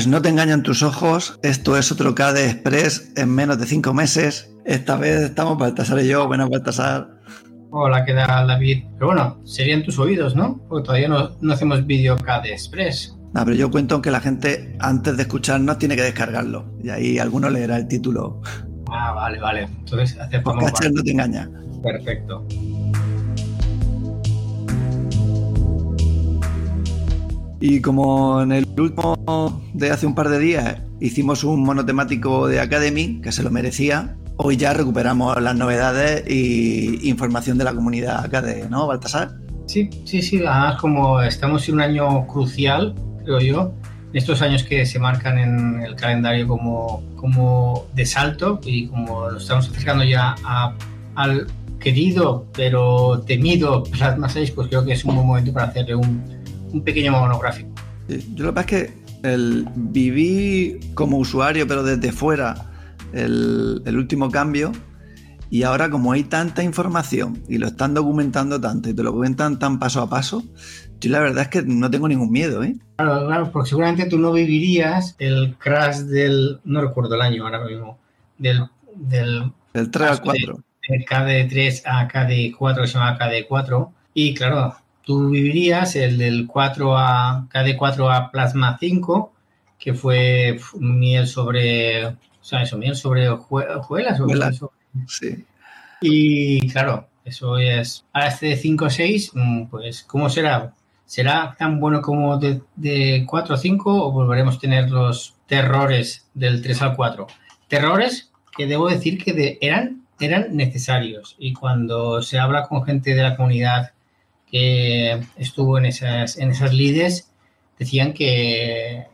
Pues no te engañan tus ojos, esto es otro KDE Express en menos de cinco meses. Esta vez estamos Baltasar y yo. Buenas, Baltasar. Hola, ¿qué tal, David? Pero bueno, serían tus oídos, ¿no? Porque todavía no, no hacemos vídeo KDE Express. No, pero yo cuento que la gente antes de escucharnos tiene que descargarlo. Y ahí alguno leerá el título. Ah, vale, vale. Entonces aceptamos. Porque no te engaña. Perfecto. Y como en el último de hace un par de días hicimos un monotemático de Academy, que se lo merecía, hoy ya recuperamos las novedades y información de la comunidad Academy, ¿no, Baltasar? Sí, sí, sí. Además, como estamos en un año crucial, creo yo, en estos años que se marcan en el calendario como, como de salto y como nos estamos acercando ya al querido pero temido Plasma 6, pues creo que es un buen momento para hacerle un un pequeño monográfico. yo lo que pasa es que el, viví como usuario, pero desde fuera, el, último cambio. Y ahora, como hay tanta información y lo están documentando tanto y te lo cuentan tan paso a paso, yo la verdad es que no tengo ningún miedo, ¿eh? Claro, claro, porque seguramente tú no vivirías el crash del. No recuerdo el año ahora mismo. Del. Del, del 3 al 4. De, KD3 a KD4, que se llama KD4. Y claro, tú vivirías el del 4 a KD4 a Plasma 5, que fue miel sobre, o sea, eso, miel sobre hojuelas. Sí. Y claro, eso es, a este de 5 o 6, pues, ¿cómo será? ¿Será tan bueno como de, de 4 a 5 o volveremos a tener los terrores del 3 al 4? Terrores que debo decir que eran, eran necesarios y cuando se habla con gente de la comunidad que estuvo en esas, en esas lides decían que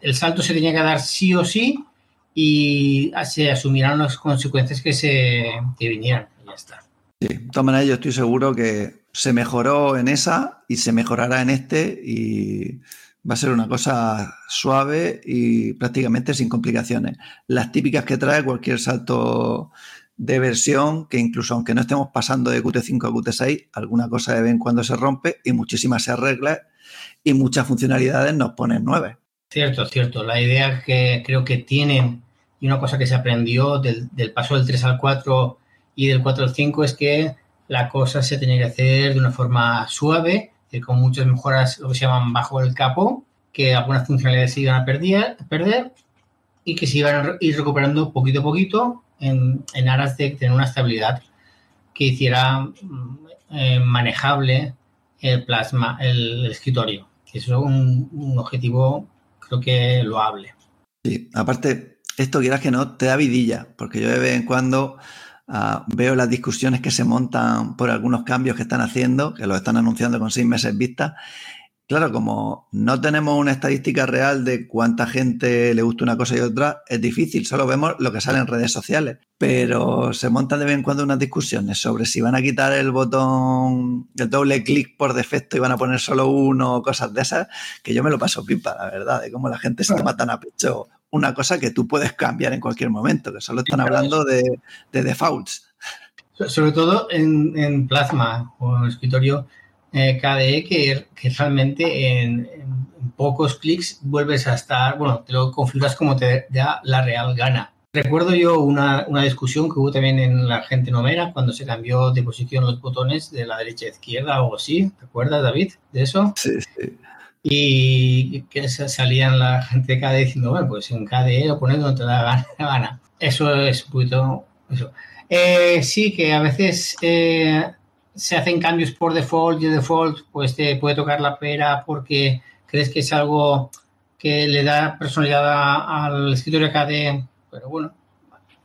el salto se tenía que dar sí o sí y se asumirán las consecuencias que se que vinieran. Y ya está. Sí, de yo estoy seguro que se mejoró en esa y se mejorará en este y va a ser una cosa suave y prácticamente sin complicaciones. Las típicas que trae cualquier salto de versión que incluso aunque no estemos pasando de Qt5 a Qt6, alguna cosa de vez en cuando se rompe y muchísimas se arregla y muchas funcionalidades nos ponen nueve. Cierto, cierto. La idea que creo que tienen y una cosa que se aprendió del, paso del 3 al 4 y del 4 al 5 es que la cosa se tenía que hacer de una forma suave, con muchas mejoras, lo que se llaman bajo el capo, que algunas funcionalidades se iban a perder y que se iban a ir recuperando poquito a poquito en, aras de tener una estabilidad que hiciera mm, eh, manejable el plasma, el, escritorio. Eso es un, objetivo, creo que loable. Sí, aparte, esto quieras que no, te da vidilla, porque yo de vez en cuando ah, veo las discusiones que se montan por algunos cambios que están haciendo, que lo están anunciando con seis meses vista, Claro, como no tenemos una estadística real de cuánta gente le gusta una cosa y otra, es difícil, solo vemos lo que sale en redes sociales. Pero se montan de vez en cuando unas discusiones sobre si van a quitar el botón, el doble clic por defecto y van a poner solo uno o cosas de esas, que yo me lo paso pipa, la verdad, de cómo la gente se toma tan a pecho una cosa que tú puedes cambiar en cualquier momento, que solo están hablando de, defaults. Sobre todo en, en Plasma o en el escritorio eh, KDE que, realmente en, pocos clics vuelves a estar, bueno, te lo configuras como te da la real gana. Recuerdo yo una, discusión que hubo también en la gente nomera cuando se cambió de posición los botones de la derecha a izquierda o así. ¿Te acuerdas, David, de eso? Sí, sí. Y que salían la gente de KDE diciendo, bueno, pues en KDE lo pones donde te da gana. Eso es un poquito... Eso. Eh, sí, que a veces eh, se hacen cambios por default y de default pues te puede tocar la pera porque crees que es algo que le da personalidad al escritorio KDE, pero bueno,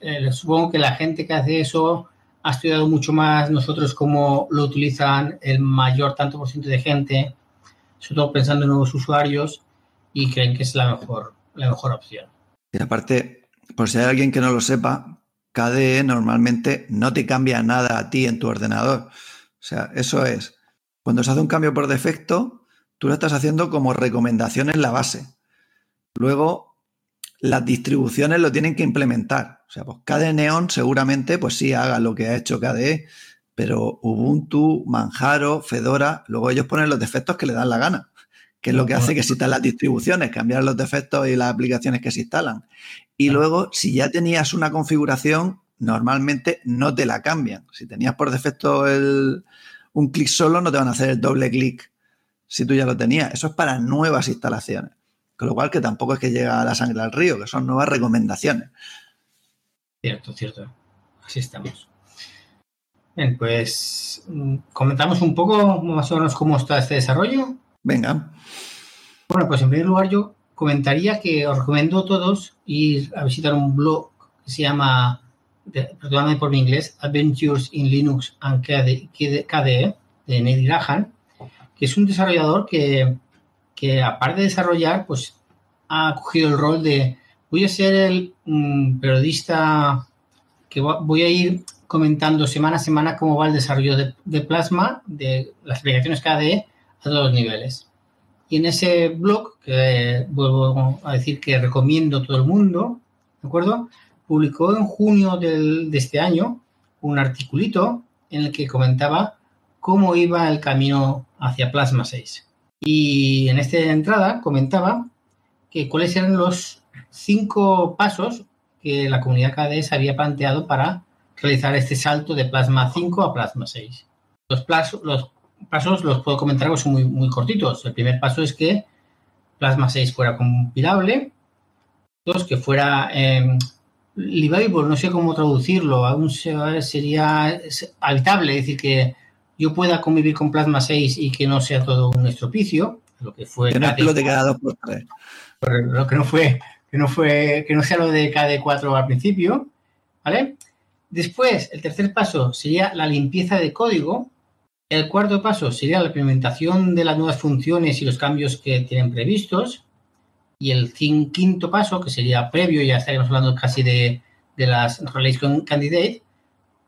eh, supongo que la gente que hace eso ha estudiado mucho más nosotros cómo lo utilizan el mayor tanto por ciento de gente, sobre todo pensando en nuevos usuarios y creen que es la mejor, la mejor opción. Y aparte, por si hay alguien que no lo sepa, KDE normalmente no te cambia nada a ti en tu ordenador. O sea, eso es, cuando se hace un cambio por defecto, tú lo estás haciendo como recomendación en la base. Luego, las distribuciones lo tienen que implementar. O sea, pues KDE Neon seguramente, pues sí, haga lo que ha hecho KDE, pero Ubuntu, Manjaro, Fedora, luego ellos ponen los defectos que le dan la gana. que es lo que hace que existan las distribuciones, cambiar los defectos y las aplicaciones que se instalan. Y luego, si ya tenías una configuración, normalmente no te la cambian. Si tenías por defecto el, un clic solo, no te van a hacer el doble clic si tú ya lo tenías. Eso es para nuevas instalaciones. Con lo cual que tampoco es que llega a la sangre al río, que son nuevas recomendaciones. Cierto, cierto. Así estamos. Bien, pues mm, comentamos un poco más o menos cómo está este desarrollo. Venga. Bueno, pues en primer lugar yo comentaría que os recomiendo a todos ir a visitar un blog que se llama, perdóname por mi inglés, Adventures in Linux and KDE, de Neil Graham, que es un desarrollador que, que aparte de desarrollar, pues ha cogido el rol de voy a ser el mm, periodista que voy a ir comentando semana a semana cómo va el desarrollo de, Plasma, de las aplicaciones KDE a todos los niveles. Y en ese blog, que vuelvo a decir que recomiendo a todo el mundo, ¿de acuerdo? Publicó en junio de este año un articulito en el que comentaba cómo iba el camino hacia Plasma 6. Y en esta entrada comentaba que cuáles eran los cinco pasos que la comunidad KDE se había planteado para realizar este salto de Plasma 5 a Plasma 6. Los, los pasos los puedo comentar son muy, muy cortitos. El primer paso es que Plasma 6 fuera compilable. Dos, que fuera eh, livable, no sé cómo traducirlo, aún sería habitable, es decir, que yo pueda convivir con Plasma 6 y que no sea todo un estropicio, lo que fue... Que no explote cada dos por tres. Lo que no fue, que no fue, que no sea lo de KD4 al principio, ¿vale? Después, el tercer paso sería la limpieza de código. El cuarto paso sería la implementación de las nuevas funciones y los cambios que tienen previstos. Y el quinto paso, que sería previo, ya estaríamos hablando casi de, las Relation Candidate,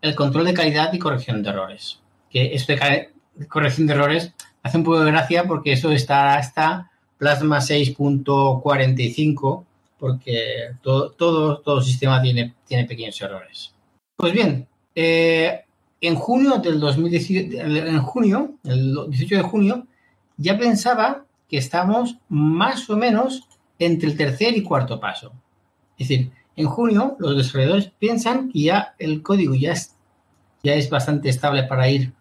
el control de calidad y corrección de errores. Que esto de corrección de errores hace un poco de gracia porque eso está hasta Plasma 6.45, porque todo, todo, todo sistema tiene, tiene pequeños errores. Pues bien, eh, en junio del 2018, en junio, el 18 de junio, ya pensaba que estamos más o menos entre el tercer y cuarto paso. Es decir, en junio los desarrolladores piensan que ya el código ya es, ya es bastante estable para ir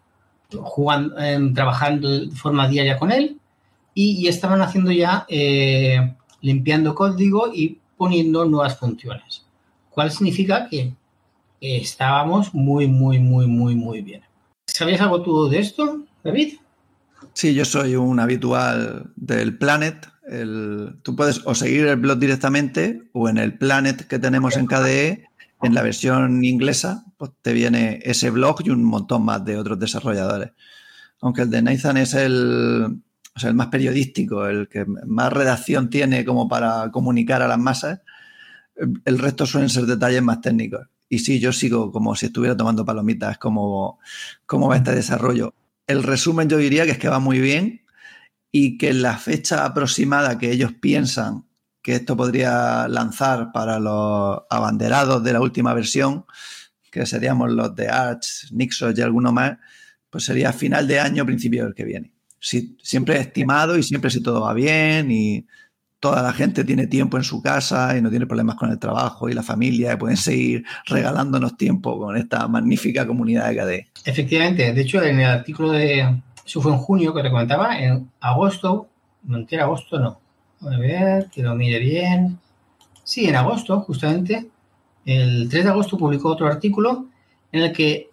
jugando, em, trabajando de forma diaria con él y, estaban haciendo ya eh, limpiando código y poniendo nuevas funciones. ¿Cuál significa que estábamos muy, muy, muy, muy, muy bien. ¿Sabías algo tú de esto, David? Sí, yo soy un habitual del Planet. Tú puedes o seguir el blog directamente o en el Planet que tenemos en KDE, en la versión inglesa, pues te viene ese blog y un montón más de otros desarrolladores. Aunque el de Nathan es el, el más periodístico, el que más redacción tiene como para comunicar a las masas, el resto suelen ser detalles más técnicos. Y sí, yo sigo como si estuviera tomando palomitas, como cómo va este desarrollo. El resumen yo diría que es que va muy bien y que la fecha aproximada que ellos piensan que esto podría lanzar para los abanderados de la última versión, que seríamos los de Arch, Nixos y alguno más, pues sería final de año, principio del que viene. Si, siempre estimado y siempre si todo va bien y toda la gente tiene tiempo en su casa y no tiene problemas con el trabajo y la familia y pueden seguir regalándonos tiempo con esta magnífica comunidad de KDE. Efectivamente, de hecho en el artículo de, eso fue en junio que te comentaba, en agosto, entiendo agosto, no. A ver, que lo mire bien. Sí, en agosto, justamente, el 3 de agosto publicó otro artículo en el que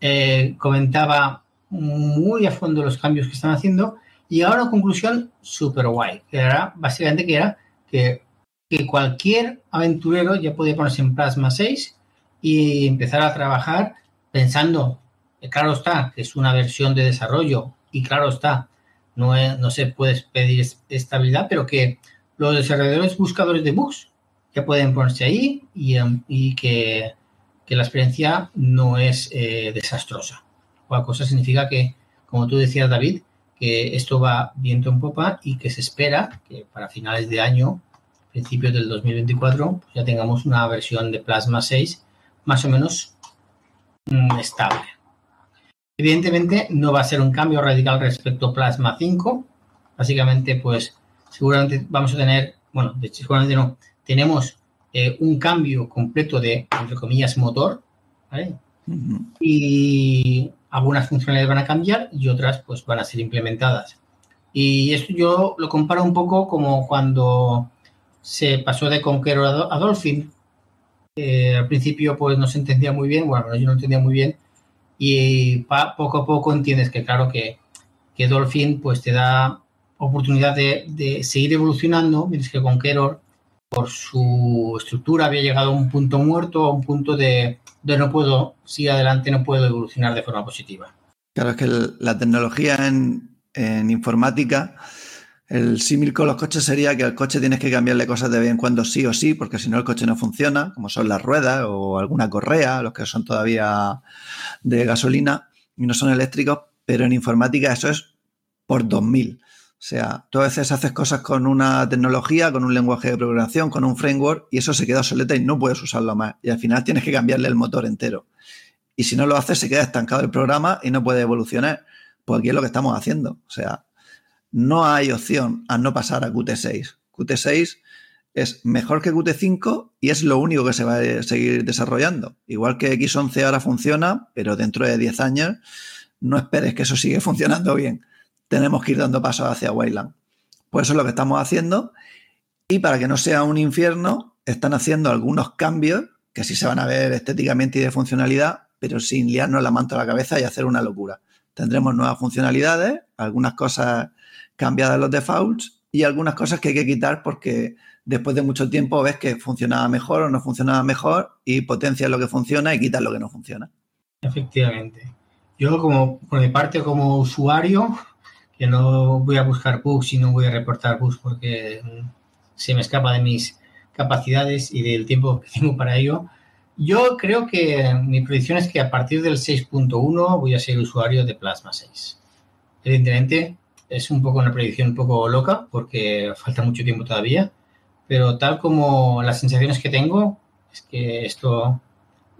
eh, comentaba muy a fondo los cambios que están haciendo y a una conclusión súper guay, que era básicamente que era que, cualquier aventurero ya podía ponerse en Plasma 6 y empezar a trabajar pensando, claro está, que es una versión de desarrollo y claro está, no, se puede pedir estabilidad, pero que los desarrolladores buscadores de bugs ya pueden ponerse ahí y, em, que, la experiencia no es eh, desastrosa. Cual cosa significa que, como tú decías, David, que esto va viento en popa y que se espera que para finales de año, principios del 2024, pues ya tengamos una versión de Plasma 6 más o menos mm, estable. Evidentemente no va a ser un cambio radical respecto a Plasma 5, básicamente, pues seguramente vamos a tener, bueno, de hecho, seguramente no, tenemos eh, un cambio completo de, entre comillas, motor, ¿vale? Y algunas funcionalidades van a cambiar y otras pues van a ser implementadas. Y esto yo lo comparo un poco como cuando se pasó de Conqueror a Dolphin. al principio pues no se entendía muy bien, bueno, yo no entendía muy bien y poco a poco entiendes que claro que, que Dolphin pues te da oportunidad de, de seguir evolucionando, mientras que Conqueror por su estructura había llegado a un punto muerto, a un punto de, de no puedo, si adelante no puedo evolucionar de forma positiva. Claro, es que la tecnología en, en informática, el símil con los coches sería que al coche tienes que cambiarle cosas de vez en cuando sí o sí, porque si no el coche no funciona, como son las ruedas o alguna correa, los que son todavía de gasolina y no son eléctricos, pero en informática eso es por 2000. O sea, tú a veces haces cosas con una tecnología, con un lenguaje de programación, con un framework, y eso se queda obsoleta y no puedes usarlo más. Y al final tienes que cambiarle el motor entero. Y si no lo haces, se queda estancado el programa y no puede evolucionar. Pues aquí es lo que estamos haciendo. O sea, no hay opción a no pasar a Qt6. Qt6 es mejor que Qt5 y es lo único que se va a seguir desarrollando. Igual que X11 ahora funciona, pero dentro de 10 años no esperes que eso siga funcionando bien tenemos que ir dando pasos hacia Wayland. Pues eso es lo que estamos haciendo. Y para que no sea un infierno, están haciendo algunos cambios que sí se van a ver estéticamente y de funcionalidad, pero sin liarnos la manta a la cabeza y hacer una locura. Tendremos nuevas funcionalidades, algunas cosas cambiadas los defaults y algunas cosas que hay que quitar porque después de mucho tiempo ves que funcionaba mejor o no funcionaba mejor y potencias lo que funciona y quitas lo que no funciona. Efectivamente. Yo como por mi parte como usuario que no voy a buscar bugs y no voy a reportar bugs porque se me escapa de mis capacidades y del tiempo que tengo para ello. Yo creo que mi predicción es que a partir del 6.1 voy a ser usuario de Plasma 6. Evidentemente es un poco una predicción un poco loca porque falta mucho tiempo todavía, pero tal como las sensaciones que tengo es que esto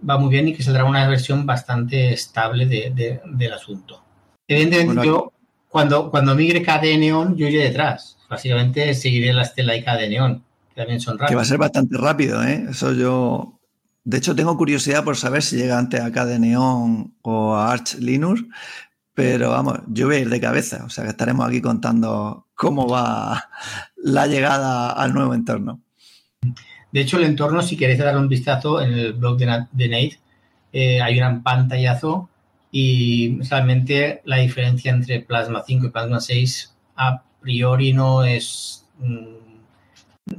va muy bien y que saldrá una versión bastante estable de, del asunto. Evidentemente yo cuando, cuando migre KDE Neon, yo iré detrás. Básicamente seguiré la estela y KDE Neon, que también son rápidos. Que va a ser bastante rápido, ¿eh? Eso yo. De hecho, tengo curiosidad por saber si llega antes a KDE Neon o a Arch Linux, pero vamos, yo voy a ir de cabeza. O sea que estaremos aquí contando cómo va la llegada al nuevo entorno. De hecho, el entorno, si queréis dar un vistazo en el blog de, Nate, eh, hay un pantallazo y realmente la diferencia entre Plasma 5 y Plasma 6 a priori no es mm,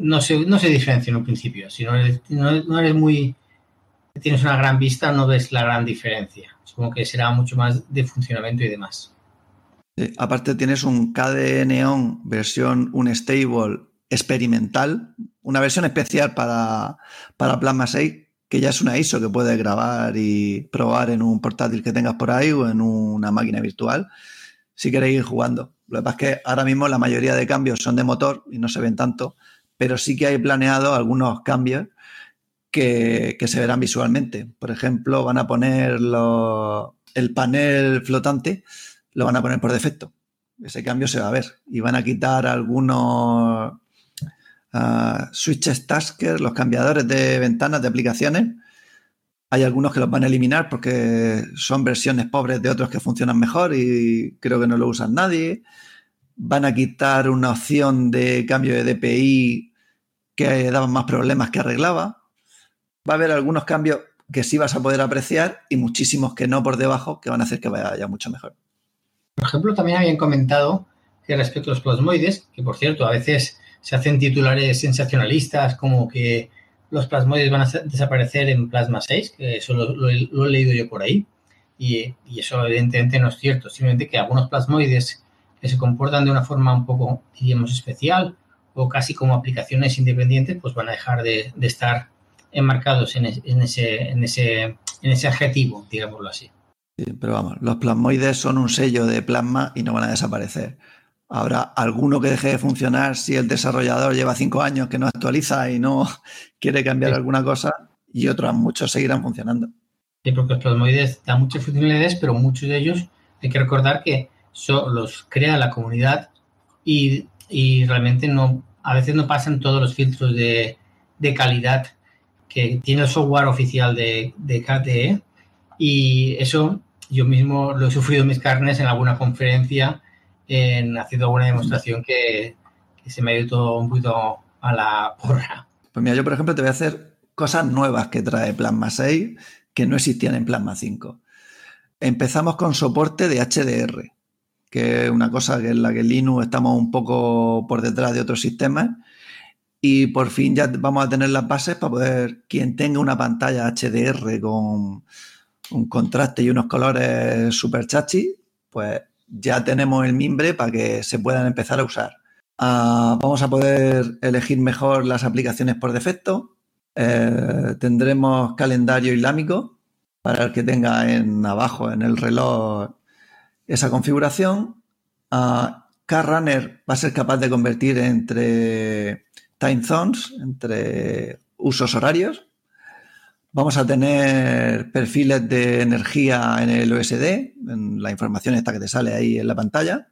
no se, no se diferencia en un principio. Si no eres, no, eres muy tienes una gran vista, no ves la gran diferencia. Supongo que será mucho más de funcionamiento y demás. aparte tienes un KDE Neon versión un stable experimental, una versión especial para, para Plasma 6 que ya es una ISO que puedes grabar y probar en un portátil que tengas por ahí o en una máquina virtual si queréis ir jugando. Lo que pasa es que ahora mismo la mayoría de cambios son de motor y no se ven tanto, pero sí que hay planeado algunos cambios que, se verán visualmente. Por ejemplo, van a poner el panel flotante, lo van a poner por defecto. Ese cambio se va a ver. Y van a quitar algunos switches tasker, los cambiadores de ventanas de aplicaciones. Hay algunos que los van a eliminar porque son versiones pobres de otros que funcionan mejor y creo que no lo usan nadie. Van a quitar una opción de cambio de DPI que daba más problemas que arreglaba. Va a haber algunos cambios que sí vas a poder apreciar y muchísimos que no por debajo que van a hacer que vaya mucho mejor. Por ejemplo, también habían comentado que respecto a los plasmoides, que por cierto a veces se hacen titulares sensacionalistas como que los plasmoides van a desaparecer en Plasma 6, que eso lo, he leído yo por ahí, y, eso evidentemente no es cierto, simplemente que algunos plasmoides que se comportan de una forma un poco, diríamos, especial o casi como aplicaciones independientes, pues van a dejar de, estar enmarcados en, ese, en, ese, en ese adjetivo, digámoslo así. Sí, pero vamos, los plasmoides son un sello de plasma y no van a desaparecer. Habrá alguno que deje de funcionar si el desarrollador lleva cinco años que no actualiza y no quiere cambiar alguna cosa y otros muchos seguirán funcionando. Sí, porque los plasmoides dan muchas funcionalidades, pero muchos de ellos hay que recordar que los crea la comunidad y, realmente no, a veces no pasan todos los filtros de, calidad que tiene el software oficial de, de KTE y eso yo mismo lo he sufrido mis carnes en alguna conferencia en haciendo alguna demostración que, se me ha ido un poquito a la porra. Pues mira, yo por ejemplo te voy a hacer cosas nuevas que trae Plasma 6 que no existían en Plasma 5. Empezamos con soporte de HDR, que es una cosa que en la que Linux estamos un poco por detrás de otros sistemas. Y por fin ya vamos a tener las bases para poder, quien tenga una pantalla HDR con un contraste y unos colores super chachi, pues ya tenemos el mimbre para que se puedan empezar a usar. Ah, vamos a poder elegir mejor las aplicaciones por defecto. Eh, tendremos calendario islámico para el que tenga en abajo en el reloj esa configuración. Uh, Runner va a ser capaz de convertir entre time zones, entre usos horarios. Vamos a tener perfiles de energía en el OSD, en la información esta que te sale ahí en la pantalla.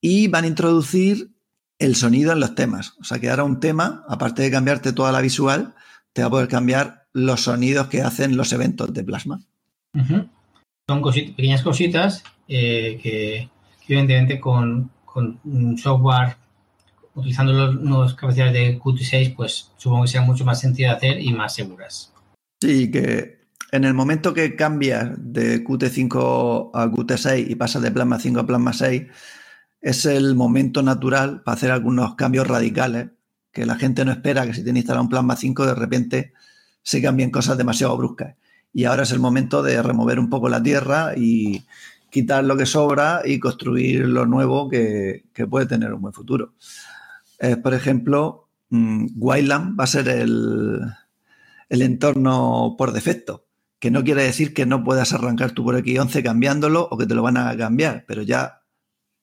Y van a introducir el sonido en los temas. O sea que ahora un tema, aparte de cambiarte toda la visual, te va a poder cambiar los sonidos que hacen los eventos de plasma. Son pequeñas cositas eh, que, evidentemente con, un software utilizando los nuevas capacidades de Qt6, pues supongo que sea mucho más sencillo de hacer y más seguras. Sí, que en el momento que cambias de Qt5 a Qt6 y pasas de Plasma 5 a Plasma 6, es el momento natural para hacer algunos cambios radicales que la gente no espera que si tiene instalado un Plasma 5 de repente se cambien cosas demasiado bruscas. Y ahora es el momento de remover un poco la tierra y quitar lo que sobra y construir lo nuevo que, puede tener un buen futuro. Por ejemplo, mm, Wildland va a ser el, el entorno por defecto, que no quiere decir que no puedas arrancar tu por X11 cambiándolo o que te lo van a cambiar, pero ya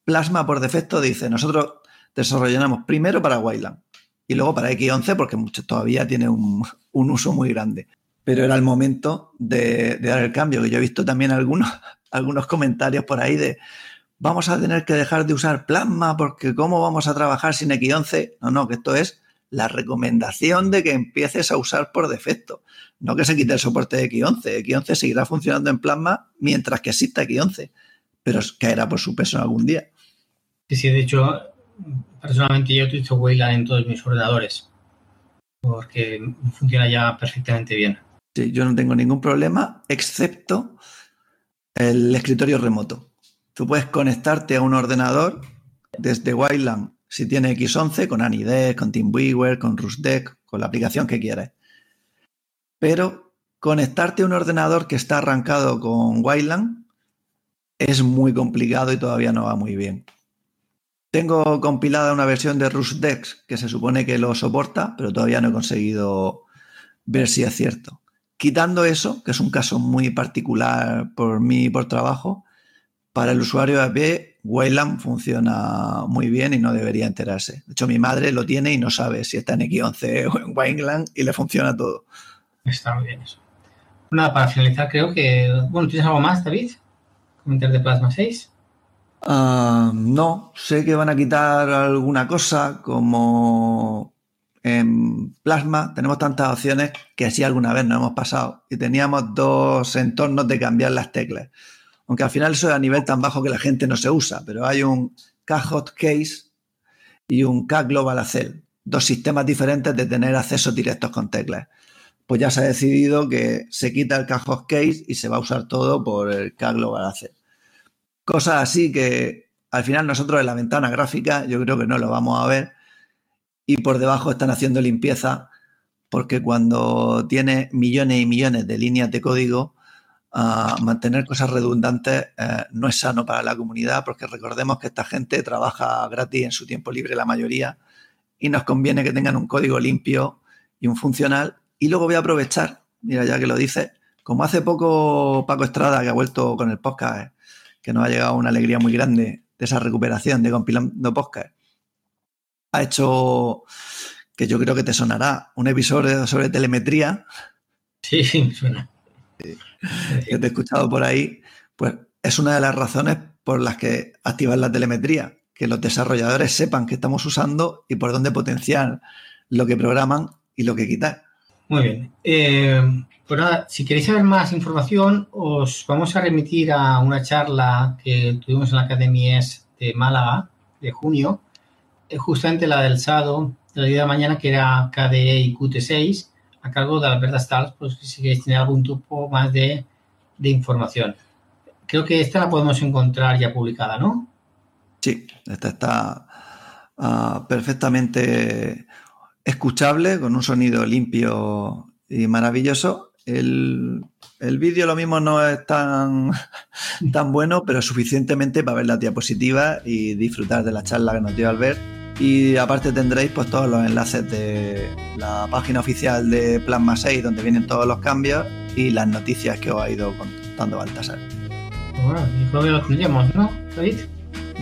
Plasma por defecto dice, nosotros desarrollamos primero para Wildland y luego para X11 porque mucho, todavía tiene un, uso muy grande. Pero era el momento de, dar el cambio, que yo he visto también algunos, algunos comentarios por ahí de vamos a tener que dejar de usar Plasma porque cómo vamos a trabajar sin X11. No, no, que esto es la recomendación de que empieces a usar por defecto. No que se quite el soporte de X11. X11 seguirá funcionando en Plasma mientras que exista X11, pero caerá por su peso algún día. Sí, sí, de hecho, personalmente yo utilizo Wayland en todos mis ordenadores porque funciona ya perfectamente bien. Sí, yo no tengo ningún problema, excepto el escritorio remoto. Tú puedes conectarte a un ordenador desde Wayland si tiene X11 con Anidex, con TeamViewer, con RusDeck, con la aplicación que quieras. Pero conectarte a un ordenador que está arrancado con Wayland es muy complicado y todavía no va muy bien. Tengo compilada una versión de RusDex que se supone que lo soporta, pero todavía no he conseguido ver si es cierto. Quitando eso, que es un caso muy particular por mí y por trabajo, para el usuario AP, Wayland funciona muy bien y no debería enterarse. De hecho, mi madre lo tiene y no sabe si está en X11 o en Wayland y le funciona todo. Está muy bien eso. Nada, para finalizar, creo que. Bueno, ¿tienes algo más, David? ¿Comentar de Plasma 6? Ah, no, sé que van a quitar alguna cosa como en Plasma tenemos tantas opciones que así alguna vez nos hemos pasado y teníamos dos entornos de cambiar las teclas aunque al final eso es a nivel tan bajo que la gente no se usa, pero hay un K-Hotcase y un K-Global Accel, dos sistemas diferentes de tener accesos directos con teclas. Pues ya se ha decidido que se quita el K-Hotcase y se va a usar todo por el K-Global Accel. Cosas así que al final nosotros en la ventana gráfica yo creo que no lo vamos a ver y por debajo están haciendo limpieza porque cuando tiene millones y millones de líneas de código mantener cosas redundantes eh, no es sano para la comunidad porque recordemos que esta gente trabaja gratis en su tiempo libre la mayoría y nos conviene que tengan un código limpio y un funcional. Y luego voy a aprovechar, mira ya que lo dice, como hace poco Paco Estrada que ha vuelto con el podcast, eh, que nos ha llegado una alegría muy grande de esa recuperación de compilando podcast, ha hecho que yo creo que te sonará un episodio sobre telemetría. Sí, suena que te he escuchado por ahí, pues es una de las razones por las que activar la telemetría, que los desarrolladores sepan qué estamos usando y por dónde potenciar lo que programan y lo que quitar. Muy bien. Eh, pues nada, si queréis saber más información, os vamos a remitir a una charla que tuvimos en la Academia de Málaga de junio, eh, justamente la del sábado de la día de mañana, que era KDE y Qt6, a cargo de Alberta Stars, pues si queréis tener algún tipo más de, de información. Creo que esta la podemos encontrar ya publicada, ¿no? Sí, esta está uh, perfectamente escuchable, con un sonido limpio y maravilloso. El, el vídeo lo mismo no es tan, tan bueno, pero suficientemente para ver la diapositiva y disfrutar de la charla que nos dio Albert. Y aparte tendréis pues todos los enlaces de la página oficial de Plasma 6, donde vienen todos los cambios y las noticias que os ha ido contando Baltasar. Bueno, y creo que lo incluyamos, ¿no, David?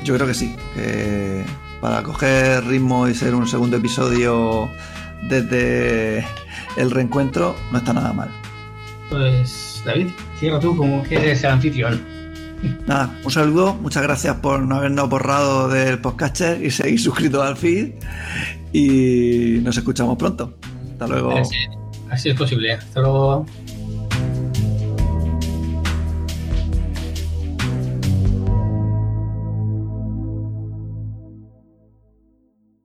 Yo creo que sí, que para coger ritmo y ser un segundo episodio desde el reencuentro no está nada mal. Pues David, cierra tú como que eres el anfitrión. Nada, un saludo, muchas gracias por no habernos borrado del podcaster y seguir suscritos al feed y nos escuchamos pronto. Hasta luego. Así, así es posible. Hasta luego.